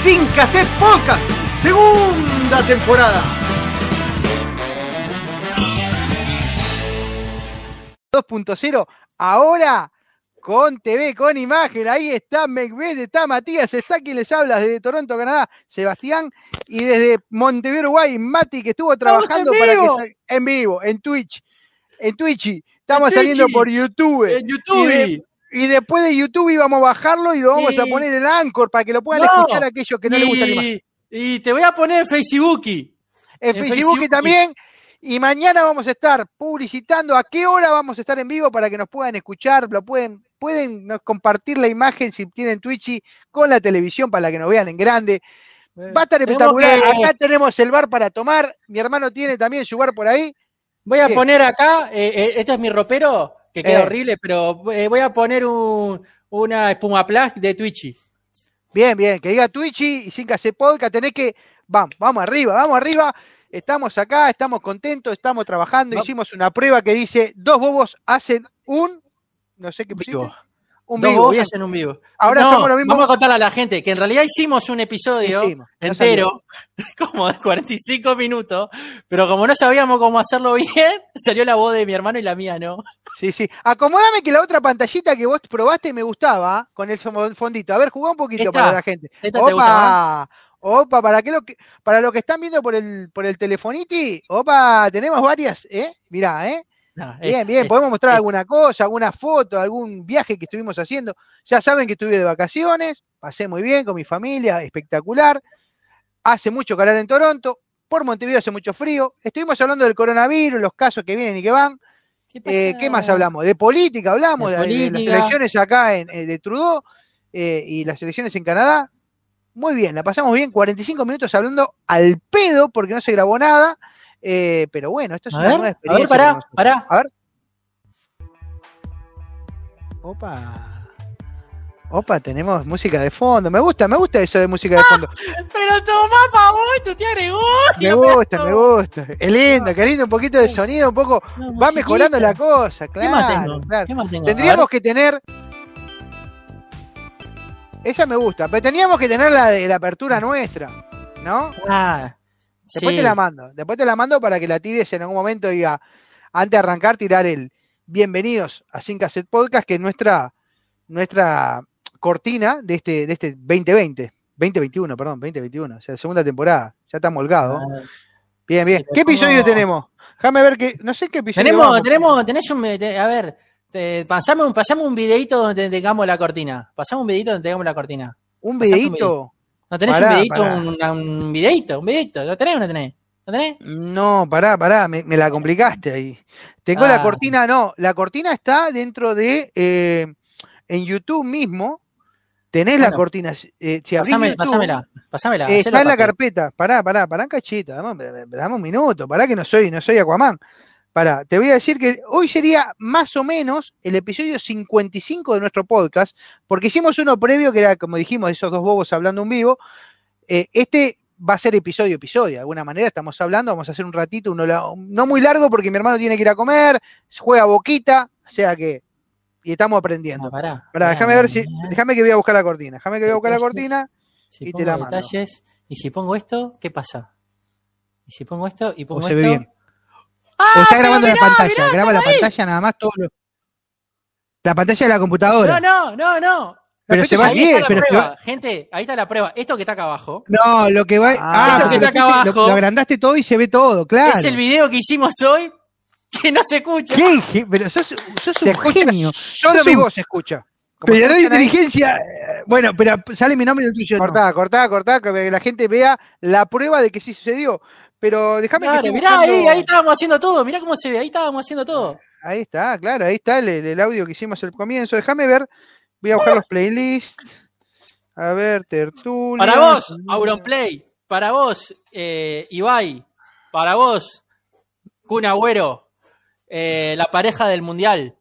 Sin Cassette Podcast, segunda temporada. 2.0, ahora con TV, con imagen, ahí está Macbeth, está Matías, está quien les habla desde Toronto, Canadá, Sebastián, y desde Montevideo, Uruguay, Mati, que estuvo trabajando para que en vivo, en Twitch, en Twitch, estamos saliendo por YouTube. En YouTube. Y, después de YouTube íbamos a bajarlo y lo vamos a poner en Anchor para que lo puedan escuchar aquellos que no les gusta la imagen. Y te voy a poner en Facebook. En, Facebook, también. Y mañana vamos a estar publicitando a qué hora vamos a estar en vivo para que nos puedan escuchar, lo pueden, pueden compartir la imagen si tienen Twitch con la televisión para que nos vean en grande. Va a estar espectacular. Acá tenemos el bar para tomar. Mi hermano tiene también su bar por ahí. Voy a poner acá, eh, eh, este es mi ropero, que queda eh. horrible, pero voy a poner un, una espuma plus de Twitchy. Bien, bien, que diga Twitchy y sin que se podcast, tenés que, vamos, vamos arriba, vamos arriba. Estamos acá, estamos contentos, estamos trabajando, hicimos una prueba que dice, dos bobos hacen un, no sé qué pusiste. Un vivo. hacen un vivo. Ahora estamos lo mismo. Vamos a contarle a la gente que en realidad hicimos un episodio entero, como de 45 minutos, pero como no sabíamos cómo hacerlo bien, salió la voz de mi hermano y la mía, ¿no? Sí, sí. Acomódame que la otra pantallita que vos probaste me gustaba, con el fondito. A ver, jugá un poquito para la gente. Opa, opa, para, que lo que, para lo que están viendo por el, por el telefoniti, opa, tenemos varias, ¿eh? Mirá, ¿eh? Bien, bien, podemos mostrar alguna cosa, alguna foto, algún viaje que estuvimos haciendo. Ya saben que estuve de vacaciones, pasé muy bien con mi familia, espectacular. Hace mucho calor en Toronto, por Montevideo hace mucho frío. Estuvimos hablando del coronavirus, los casos que vienen y que van. ¿Qué, eh, más hablamos? De política hablamos, de, las elecciones acá en, eh, de Trudeau eh, y las elecciones en Canadá. Muy bien, la pasamos bien, 45 minutos hablando al pedo porque no se grabó nada. Eh, pero bueno, esto es una nueva experiencia. A ver, pará, pará. A ver. Opa. Opa, tenemos música de fondo. Me gusta, me gusta eso de música de fondo. pero toma pa vos, tú te Me gusta, me gusta. Es lindo, qué lindo, un poquito de sonido, un poco. va mejorando la cosa, claro. ¿Qué más tengo? Claro. ¿Qué más tengo? Tendríamos que tener. Esa me gusta, pero teníamos que tener la de la apertura nuestra, ¿no? Ah, Después te la mando. Después te la mando para que la tires en algún momento y diga, antes de arrancar, tirar el bienvenidos a Sin Cassette Podcast, que es nuestra, nuestra cortina de este, de este 2020. 2021, perdón, 2021. O sea, segunda temporada. Ya está molgado. Ah. bien, bien. ¿Qué episodio tenemos? Déjame ver que. No sé qué episodio. Tenemos, tenemos, tenés un. A ver, pasame, un, pasame un videito donde tengamos la cortina. Pasamos un videito donde tengamos la cortina. ¿Un videito? ¿No tenés un videito, un, videito, un videito? ¿Lo tenés o no tenés? ¿Lo tenés? No, pará, pará, me, la complicaste ahí. Tengo la ah. cortina, no, la cortina está dentro de, eh, en YouTube mismo, tenés la cortina. Eh, si pasame, pasámela, pasámela. está en la carpeta, pará, pará, pará, cachita, dame, dame, un minuto, pará que no soy, no soy Aquaman. Para, te voy a decir que hoy sería más o menos el episodio 55 de nuestro podcast, porque hicimos uno previo que era, como dijimos, esos dos bobos hablando en vivo. Eh, este va a ser episodio episodio, de alguna manera estamos hablando, vamos a hacer un ratito, uno no muy largo porque mi hermano tiene que ir a comer, juega boquita, o sea que y estamos aprendiendo. pará, déjame ver si, déjame que voy a buscar la cortina, déjame que voy a buscar la cortina y te la mando. y si pongo esto, ¿qué pasa? Y si pongo esto y pongo se Ve bien. Ah, está grabando la pantalla, graba la pantalla nada más todo lo... La pantalla de la computadora. No, no, no, no. Pero se va bien, pero Gente, ahí está la prueba. Esto que está acá abajo. No, lo que va. Ah, esto que está acá abajo. Lo, agrandaste todo y se ve todo, claro. Es el video que hicimos hoy que no se escucha. ¿Qué? Pero sos, sos un genio. Solo mi voz se escucha. pero no hay inteligencia. Eh, bueno, pero sale mi nombre y el tuyo. Cortá, cortá, cortá, que la gente vea la prueba de que sí sucedió. Pero déjame que. Mirá, ahí, ahí estábamos haciendo todo. Mirá cómo se ve. Ahí estábamos haciendo todo. Ahí está, claro, ahí está el, audio que hicimos al comienzo. Déjame ver. Voy a buscar los playlists. A ver, tertulia. Para vos, Auronplay. Para vos, eh, Ibai. Para vos, Kun Agüero. Eh, la pareja del mundial.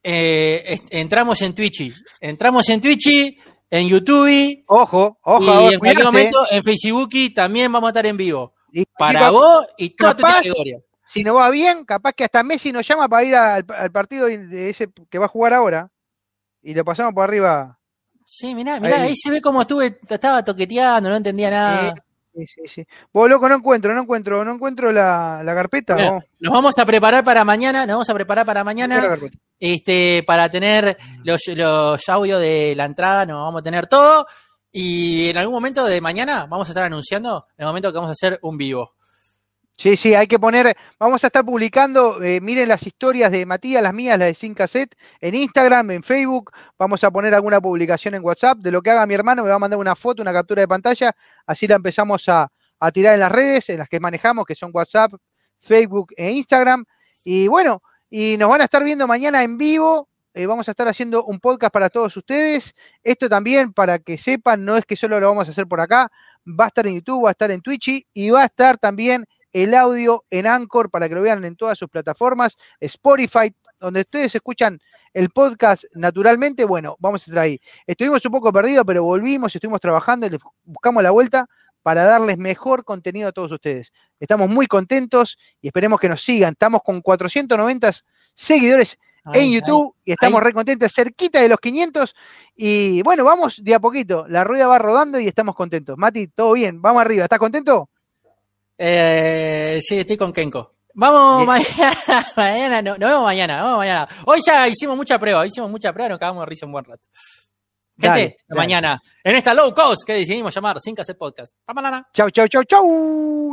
Eh, entramos en Twitch. Entramos en Twitch, en YouTube. Ojo, ojo. Y en cualquier momento en Facebook también vamos a estar en vivo. Para vos y toda tu categoría. Si no va bien, capaz que hasta Messi nos llama para ir al, partido de ese que va a jugar ahora. Y lo pasamos por arriba. Sí, mirá, mirá, ahí, se ve como estuve, estaba toqueteando, no entendía nada. Sí, sí, sí. Vos, loco, no encuentro, no encuentro, no encuentro la, carpeta. nos vamos a preparar para mañana, nos vamos a preparar para mañana. Este, para tener los, los audios de la entrada, nos vamos a tener todo. Y en algún momento de mañana vamos a estar anunciando el momento que vamos a hacer un vivo. Sí, sí, hay que poner, vamos a estar publicando, eh, miren las historias de Matías, las mías, las de Sin Cassette, en Instagram, en Facebook, vamos a poner alguna publicación en WhatsApp de lo que haga mi hermano, me va a mandar una foto, una captura de pantalla, así la empezamos a, tirar en las redes, en las que manejamos, que son WhatsApp, Facebook e Instagram, y bueno, y nos van a estar viendo mañana en vivo, eh, vamos a estar haciendo un podcast para todos ustedes, esto también para que sepan, no es que solo lo vamos a hacer por acá, va a estar en YouTube, va a estar en Twitch y va a estar también el audio en Anchor para que lo vean en todas sus plataformas, Spotify, donde ustedes escuchan el podcast naturalmente, bueno, vamos a estar ahí. Estuvimos un poco perdidos, pero volvimos, estuvimos trabajando y buscamos la vuelta para darles mejor contenido a todos ustedes. Estamos muy contentos y esperemos que nos sigan. Estamos con 490 seguidores en YouTube y estamos re contentos, cerquita de los 500 y bueno, vamos de a poquito, la rueda va rodando y estamos contentos. Mati, todo bien, vamos arriba, ¿estás contento? Eh, sí, estoy con Kenko. Vamos mañana, mañana, no, nos vemos mañana, vamos mañana. Hoy ya hicimos mucha prueba, hicimos mucha prueba, nos acabamos de risa un buen rato. Gente, mañana, en esta low cost que decidimos llamar Sin Cassette Podcast. Chau, chau, chau, chau.